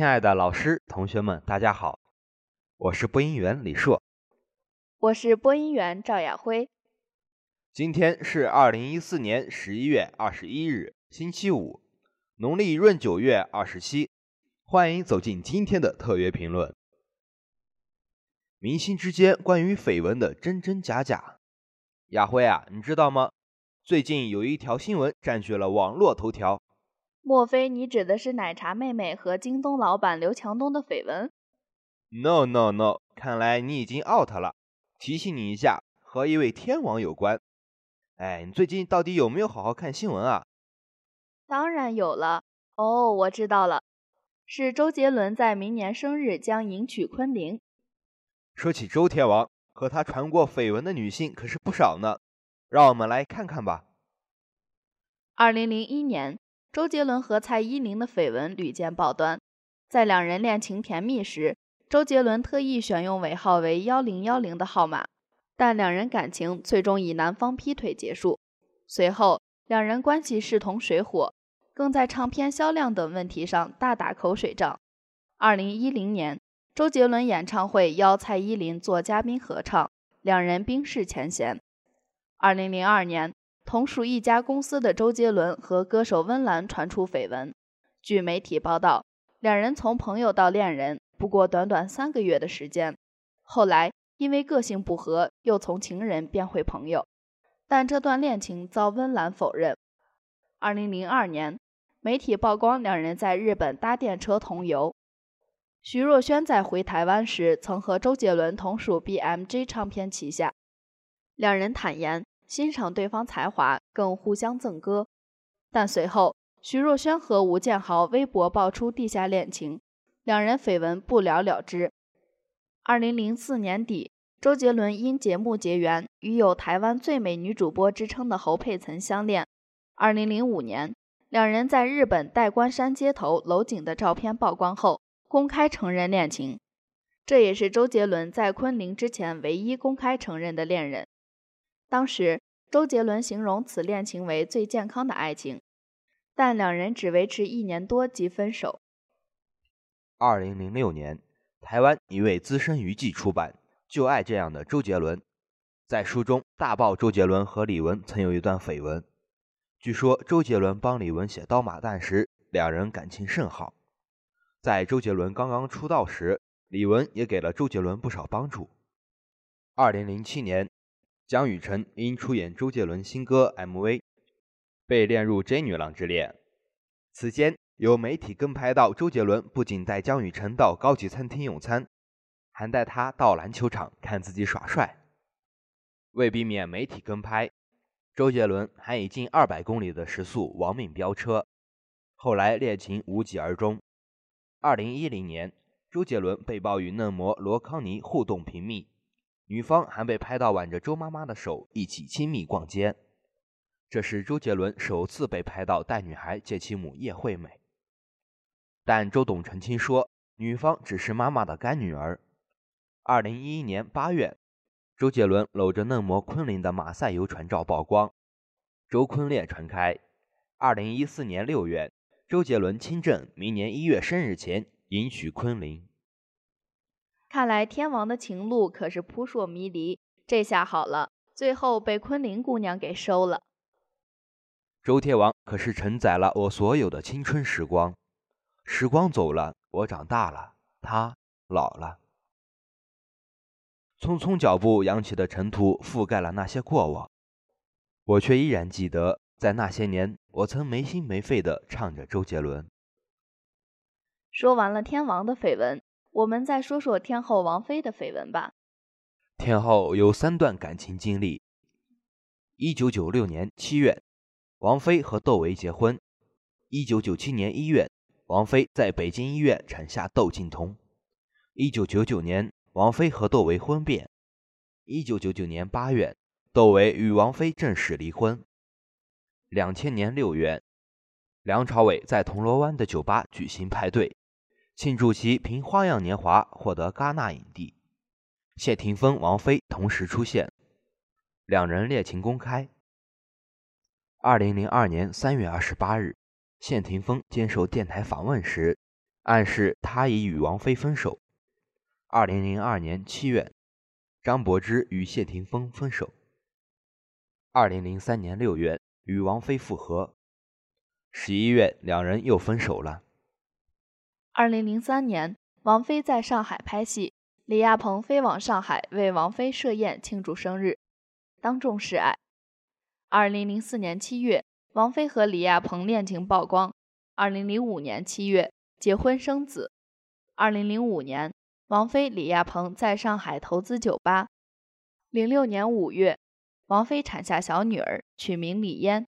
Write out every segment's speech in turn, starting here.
亲爱的老师、同学们，大家好，我是播音员李硕，我是播音员赵亚辉。今天是二零一四年十一月二十一日，星期五，农历闰九月二十七。欢迎走进今天的特约评论。明星之间关于绯闻的真真假假，亚辉啊，你知道吗？最近有一条新闻占据了网络头条。莫非你指的是奶茶妹妹和京东老板刘强东的绯闻？No No No，看来你已经 out 了。提醒你一下，和一位天王有关。哎，你最近到底有没有好好看新闻啊？当然有了。哦，我知道了，是周杰伦在明年生日将迎娶昆凌。说起周天王，和他传过绯闻的女性可是不少呢。让我们来看看吧。二零零一年。周杰伦和蔡依林的绯闻屡见报端，在两人恋情甜蜜时，周杰伦特意选用尾号为幺零幺零的号码，但两人感情最终以男方劈腿结束。随后，两人关系势同水火，更在唱片销量等问题上大打口水仗。二零一零年，周杰伦演唱会邀蔡依林做嘉宾合唱，两人冰释前嫌。二零零二年。同属一家公司的周杰伦和歌手温岚传出绯闻。据媒体报道，两人从朋友到恋人不过短短三个月的时间，后来因为个性不合，又从情人变回朋友。但这段恋情遭温岚否认。二零零二年，媒体曝光两人在日本搭电车同游。徐若瑄在回台湾时曾和周杰伦同属 BMG 唱片旗下，两人坦言。欣赏对方才华，更互相赠歌。但随后，徐若瑄和吴建豪微博爆出地下恋情，两人绯闻不了了之。二零零四年底，周杰伦因节目结缘，与有台湾最美女主播之称的侯佩岑相恋。二零零五年，两人在日本代官山街头搂颈的照片曝光后，公开承认恋情。这也是周杰伦在昆凌之前唯一公开承认的恋人。当时，周杰伦形容此恋情为最健康的爱情，但两人只维持一年多即分手。二零零六年，台湾一位资深娱记出版《就爱这样的周杰伦》，在书中大爆周杰伦和李玟曾有一段绯闻。据说周杰伦帮李玟写《刀马旦》时，两人感情甚好。在周杰伦刚刚出道时，李玟也给了周杰伦不少帮助。二零零七年。江雨晨因出演周杰伦新歌 MV，被列入 J 女郎之列。此间有媒体跟拍到周杰伦不仅带江雨晨到高级餐厅用餐，还带他到篮球场看自己耍帅。为避免媒体跟拍，周杰伦还以近二百公里的时速亡命飙车。后来恋情无疾而终。二零一零年，周杰伦被曝与嫩模罗康妮互动频密。女方还被拍到挽着周妈妈的手一起亲密逛街，这是周杰伦首次被拍到带女孩见其母叶惠美。但周董澄清说，女方只是妈妈的干女儿。二零一一年八月，周杰伦搂着嫩模昆凌的马赛游船照曝光，周昆恋传开。二零一四年六月，周杰伦亲证明年一月生日前迎娶昆凌。看来天王的情路可是扑朔迷离，这下好了，最后被昆凌姑娘给收了。周天王可是承载了我所有的青春时光，时光走了，我长大了，他老了。匆匆脚步扬起的尘土覆盖了那些过往，我却依然记得，在那些年，我曾没心没肺的唱着周杰伦。说完了天王的绯闻。我们再说说天后王菲的绯闻吧。天后有三段感情经历。一九九六年七月，王菲和窦唯结婚。一九九七年一月，王菲在北京医院产下窦靖童。一九九九年，王菲和窦唯婚变。一九九九年八月，窦唯与王菲正式离婚。两千年六月，梁朝伟在铜锣湾的酒吧举行派对。庆祝其凭《花样年华》获得戛纳影帝，谢霆锋、王菲同时出现，两人恋情公开。二零零二年三月二十八日，谢霆锋接受电台访问时，暗示他已与王菲分手。二零零二年七月，张柏芝与谢霆锋分手。二零零三年六月，与王菲复合。十一月，两人又分手了。二零零三年，王菲在上海拍戏，李亚鹏飞往上海为王菲设宴庆祝生日，当众示爱。二零零四年七月，王菲和李亚鹏恋情曝光。二零零五年七月，结婚生子。二零零五年，王菲、李亚鹏在上海投资酒吧。零六年五月，王菲产下小女儿，取名李嫣。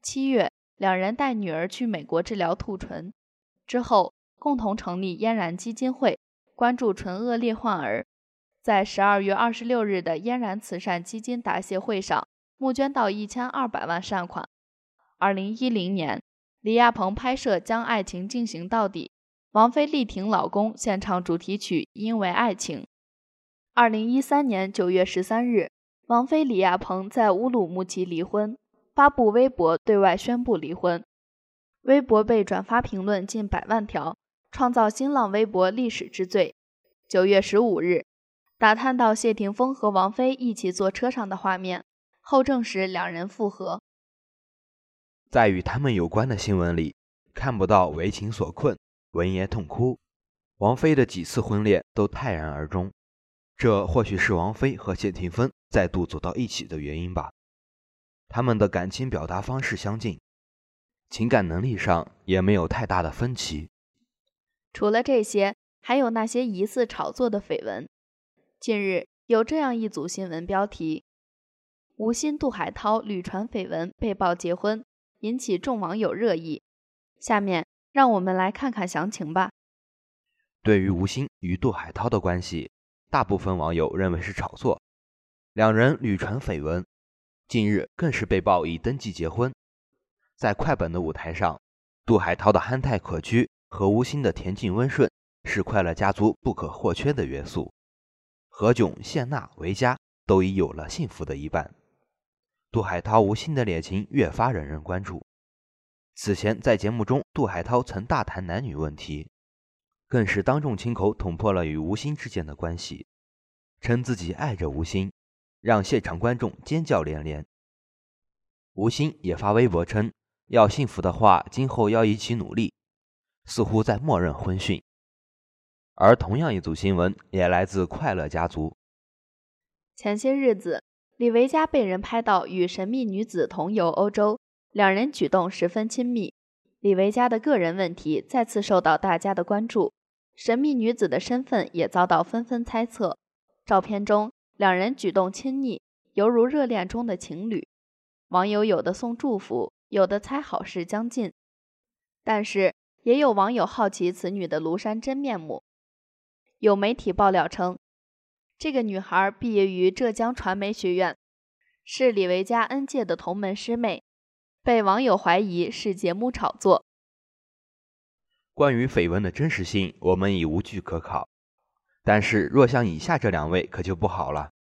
七月，两人带女儿去美国治疗兔唇，之后。共同成立嫣然基金会，关注唇腭裂患儿。在十二月二十六日的嫣然慈善基金答谢会上，募捐到一千二百万善款。二零一零年，李亚鹏拍摄《将爱情进行到底》，王菲力挺老公献唱主题曲《因为爱情》。二零一三年九月十三日，王菲、李亚鹏在乌鲁木齐离婚，发布微博对外宣布离婚，微博被转发评论近百万条。创造新浪微博历史之最。九月十五日，打探到谢霆锋和王菲一起坐车上的画面后，证实两人复合。在与他们有关的新闻里，看不到为情所困、闻言痛哭。王菲的几次婚恋都泰然而终，这或许是王菲和谢霆锋再度走到一起的原因吧。他们的感情表达方式相近，情感能力上也没有太大的分歧。除了这些，还有那些疑似炒作的绯闻。近日有这样一组新闻标题：吴昕、杜海涛屡传绯闻被曝结婚，引起众网友热议。下面让我们来看看详情吧。对于吴昕与杜海涛的关系，大部分网友认为是炒作。两人屡传绯闻，近日更是被曝已登记结婚。在快本的舞台上，杜海涛的憨态可掬。和吴昕的恬静温顺是快乐家族不可或缺的元素。何炅、谢娜、维嘉都已有了幸福的一半。杜海涛、吴昕的恋情越发惹人关注。此前在节目中，杜海涛曾大谈男女问题，更是当众亲口捅破了与吴昕之间的关系，称自己爱着吴昕，让现场观众尖叫连连。吴昕也发微博称，要幸福的话，今后要一起努力。似乎在默认婚讯，而同样一组新闻也来自快乐家族。前些日子，李维嘉被人拍到与神秘女子同游欧洲，两人举动十分亲密。李维嘉的个人问题再次受到大家的关注，神秘女子的身份也遭到纷纷猜测。照片中，两人举动亲昵，犹如热恋中的情侣。网友有的送祝福，有的猜好事将近，但是。也有网友好奇此女的庐山真面目。有媒体爆料称，这个女孩毕业于浙江传媒学院，是李维嘉恩届的同门师妹，被网友怀疑是节目炒作。关于绯闻的真实性，我们已无据可考。但是，若像以下这两位，可就不好了。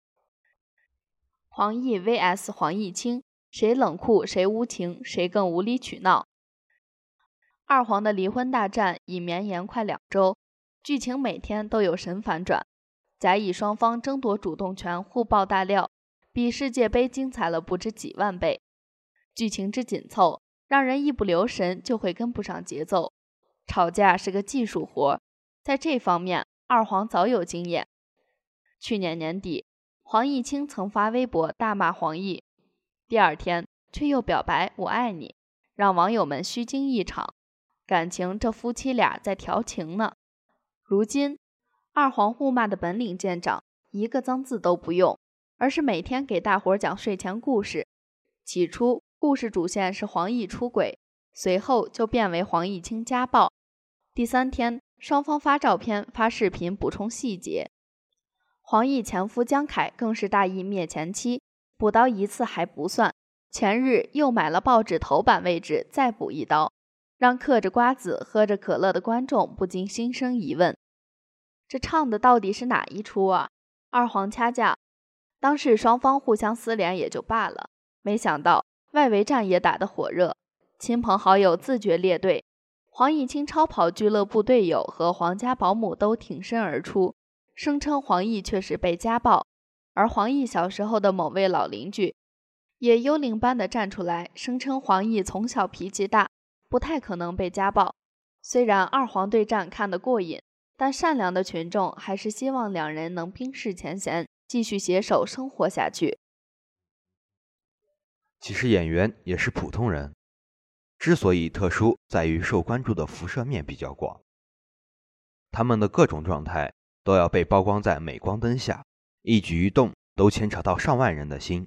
黄奕 vs 黄毅清，谁冷酷谁无情，谁更无理取闹？二黄的离婚大战已绵延快两周，剧情每天都有神反转，甲乙双方争夺主动权，互爆大料，比世界杯精彩了不知几万倍。剧情之紧凑，让人一不留神就会跟不上节奏。吵架是个技术活，在这方面二黄早有经验。去年年底，黄毅清曾发微博大骂黄奕，第二天却又表白我爱你，让网友们虚惊一场。感情，这夫妻俩在调情呢。如今，二黄互骂的本领见长，一个脏字都不用，而是每天给大伙儿讲睡前故事。起初，故事主线是黄奕出轨，随后就变为黄毅清家暴。第三天，双方发照片、发视频补充细节。黄奕前夫江凯更是大义灭前妻，补刀一次还不算，前日又买了报纸头版位置，再补一刀。让嗑着瓜子、喝着可乐的观众不禁心生疑问：这唱的到底是哪一出啊？二黄掐架，当事双方互相撕脸也就罢了，没想到外围战也打得火热，亲朋好友自觉列队，黄奕清超跑俱乐部队友和皇家保姆都挺身而出，声称黄奕确实被家暴，而黄奕小时候的某位老邻居也幽灵般的站出来，声称黄奕从小脾气大，不太可能被家暴。虽然二黄对战看得过瘾，但善良的群众还是希望两人能冰释前嫌，继续携手生活下去。其实演员也是普通人。之所以特殊，在于受关注的辐射面比较广，他们的各种状态都要被曝光在镁光灯下，一举一动都牵扯到上万人的心，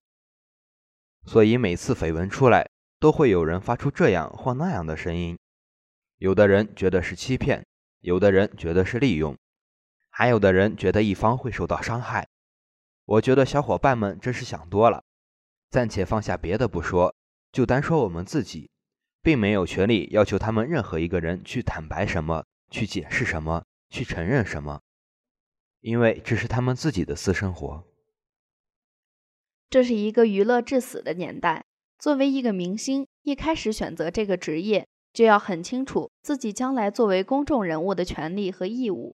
所以每次绯闻出来，都会有人发出这样或那样的声音。有的人觉得是欺骗，有的人觉得是利用，还有的人觉得一方会受到伤害。我觉得小伙伴们真是想多了。暂且放下别的不说，就单说我们自己。并没有权利要求他们任何一个人去坦白什么、去解释什么、去承认什么，因为这是他们自己的私生活。这是一个娱乐至死的年代。作为一个明星，一开始选择这个职业，就要很清楚自己将来作为公众人物的权利和义务。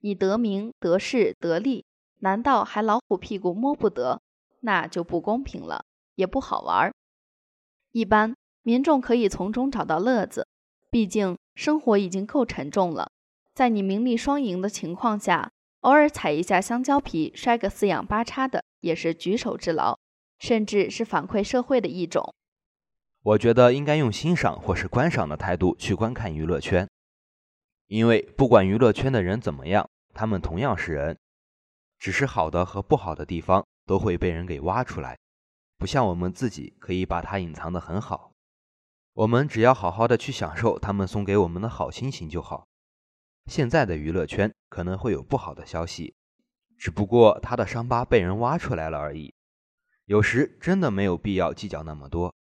你得名、得势、得利，难道还老虎屁股摸不得？那就不公平了，也不好玩。一般。民众可以从中找到乐子，毕竟生活已经够沉重了。在你名利双赢的情况下，偶尔踩一下香蕉皮，摔个四仰八叉的，也是举手之劳，甚至是反馈社会的一种。我觉得应该用欣赏或是观赏的态度去观看娱乐圈，因为不管娱乐圈的人怎么样，他们同样是人，只是好的和不好的地方都会被人给挖出来，不像我们自己可以把它隐藏得很好。我们只要好好的去享受他们送给我们的好心情就好。现在的娱乐圈可能会有不好的消息，只不过他的伤疤被人挖出来了而已。有时真的没有必要计较那么多。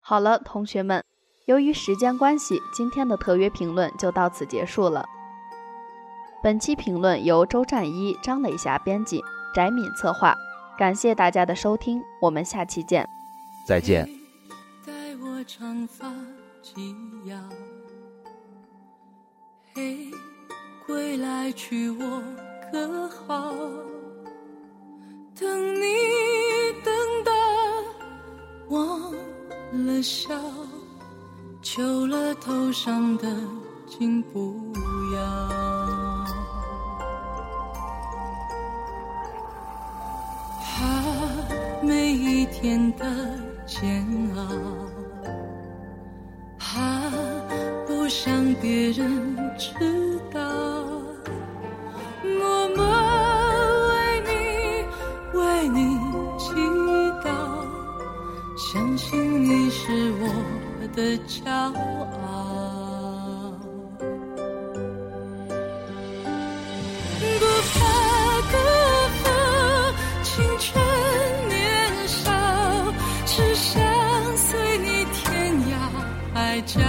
好了，同学们，由于时间关系，今天的特约评论就到此结束了。本期评论由周占一、张磊霞编辑，翟敏策划。感谢大家的收听，我们下期见。再见。长发及腰，嘿，归来娶我可好？等你等到忘了笑，求了头上的金不要。怕每一天的煎熬。怕不想别人知骄傲。不怕辜负青春年少，只想随你天涯海角。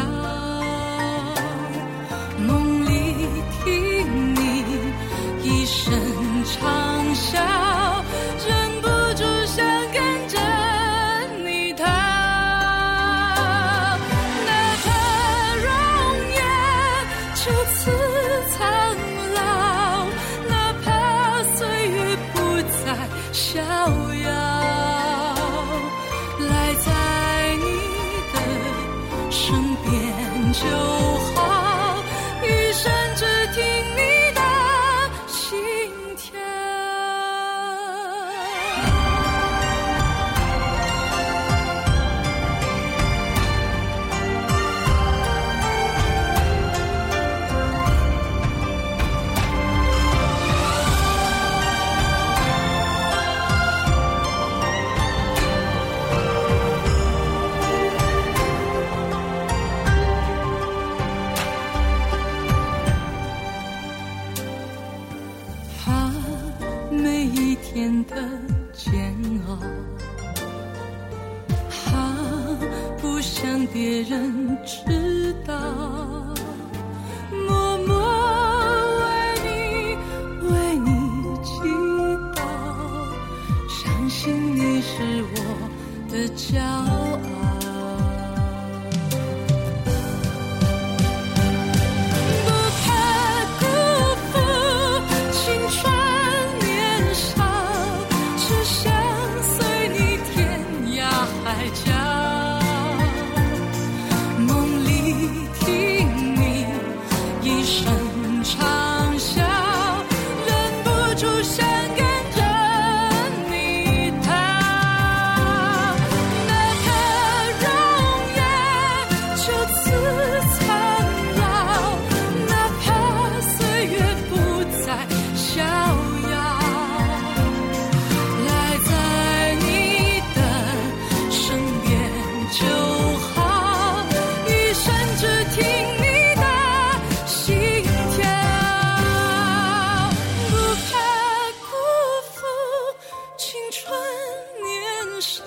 年少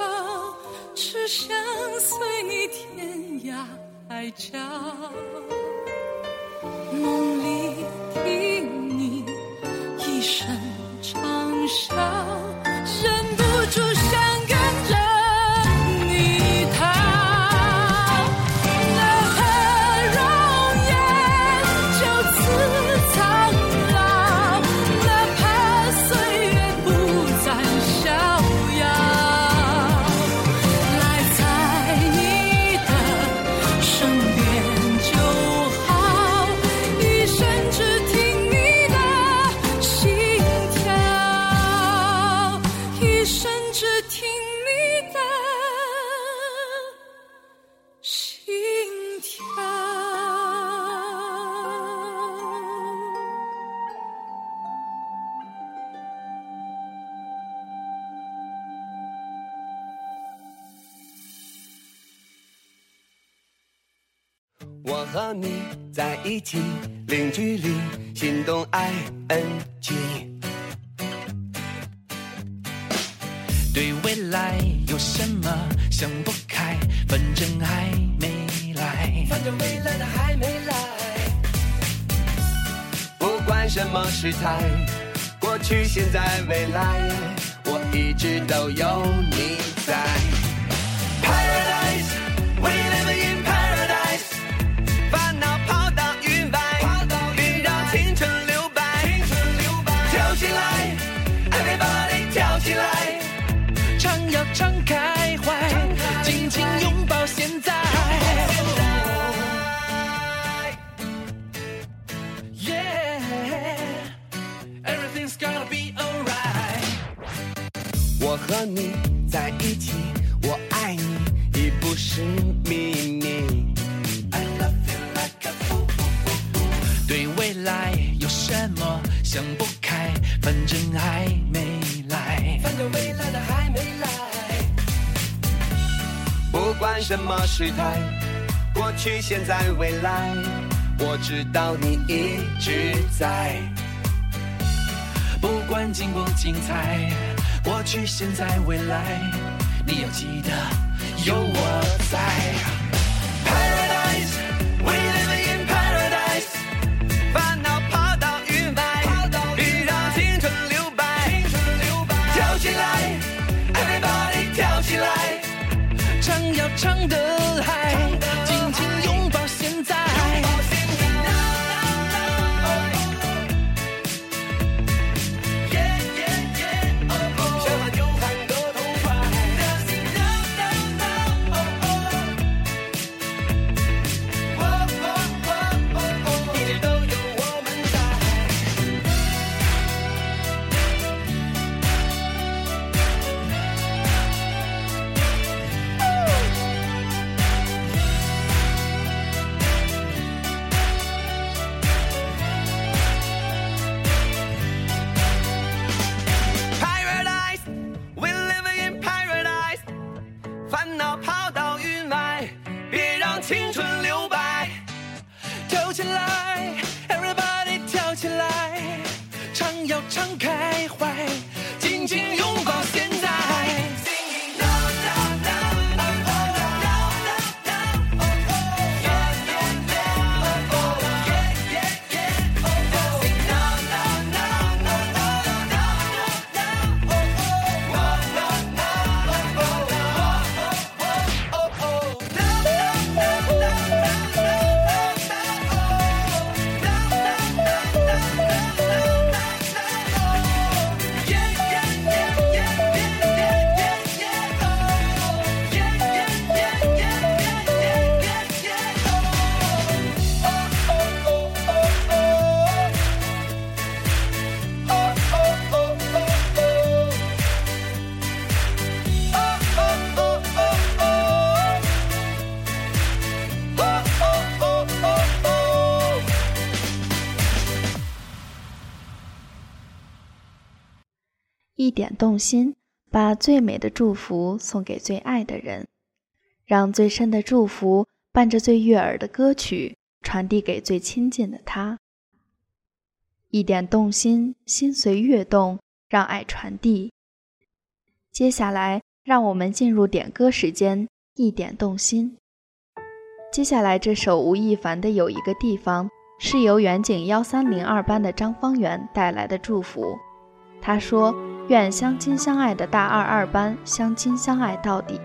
只想随你天涯海角梦里听你一声长啸和你在一起，零距离，心动 I N G。对未来有什么想不开？反正还没来。反正未来的还没来。不管什么时态，过去、现在、未来，我一直都有你在。你在一起，我爱你已不是秘密。I love you like a fool。对未来有什么想不开？反正还没来。反正未来的还没来。不管什么时代，过去、现在、未来，我知道你一直在。不管经过精彩，过去、现在、未来，你要记得有我在。Paradise, we live in paradise。烦恼抛到云外，别让青春留白。跳起来，everybody 跳起来。唱要唱得动心，把最美的祝福送给最爱的人，让最深的祝福伴着最悦耳的歌曲传递给最亲近的他。一点动心，心随悦动，让爱传递。接下来，让我们进入点歌时间，一点动心。接下来这首吴亦凡的《有一个地方》。是由远景幺三零二班的张方圆带来的祝福。他说愿相亲相爱的大二二班相亲相爱到底。